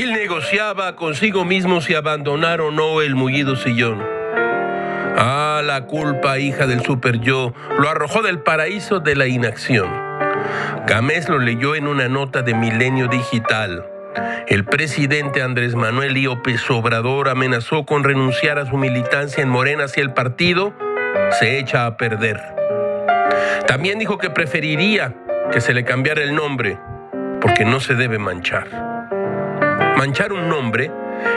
negociaba consigo mismo si abandonar o no el mullido sillón. Ah, la culpa, hija del super yo, lo arrojó del paraíso de la inacción. Gamés lo leyó en una nota de Milenio Digital. El presidente Andrés Manuel López Obrador amenazó con renunciar a su militancia en Morena si el partido se echa a perder. También dijo que preferiría que se le cambiara el nombre porque no se debe manchar. Manchar un nombre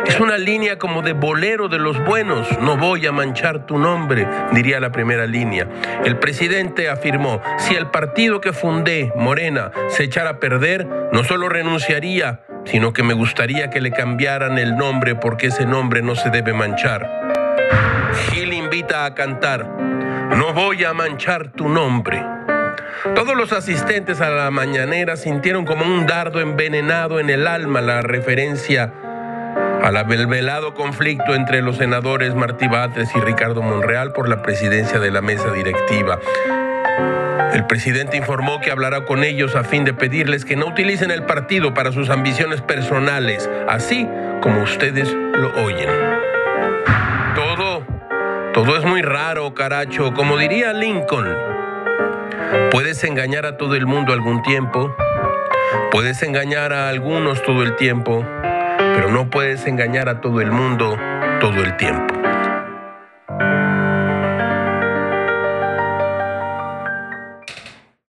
es una línea como de bolero de los buenos. No voy a manchar tu nombre, diría la primera línea. El presidente afirmó, si el partido que fundé, Morena, se echara a perder, no solo renunciaría, sino que me gustaría que le cambiaran el nombre porque ese nombre no se debe manchar. Gil invita a cantar, no voy a manchar tu nombre. Todos los asistentes a la mañanera sintieron como un dardo envenenado en el alma la referencia al velado conflicto entre los senadores Martí Batres y Ricardo Monreal por la presidencia de la mesa directiva. El presidente informó que hablará con ellos a fin de pedirles que no utilicen el partido para sus ambiciones personales, así como ustedes lo oyen. Todo, todo es muy raro, caracho, como diría Lincoln. Puedes engañar a todo el mundo algún tiempo, puedes engañar a algunos todo el tiempo, pero no puedes engañar a todo el mundo todo el tiempo.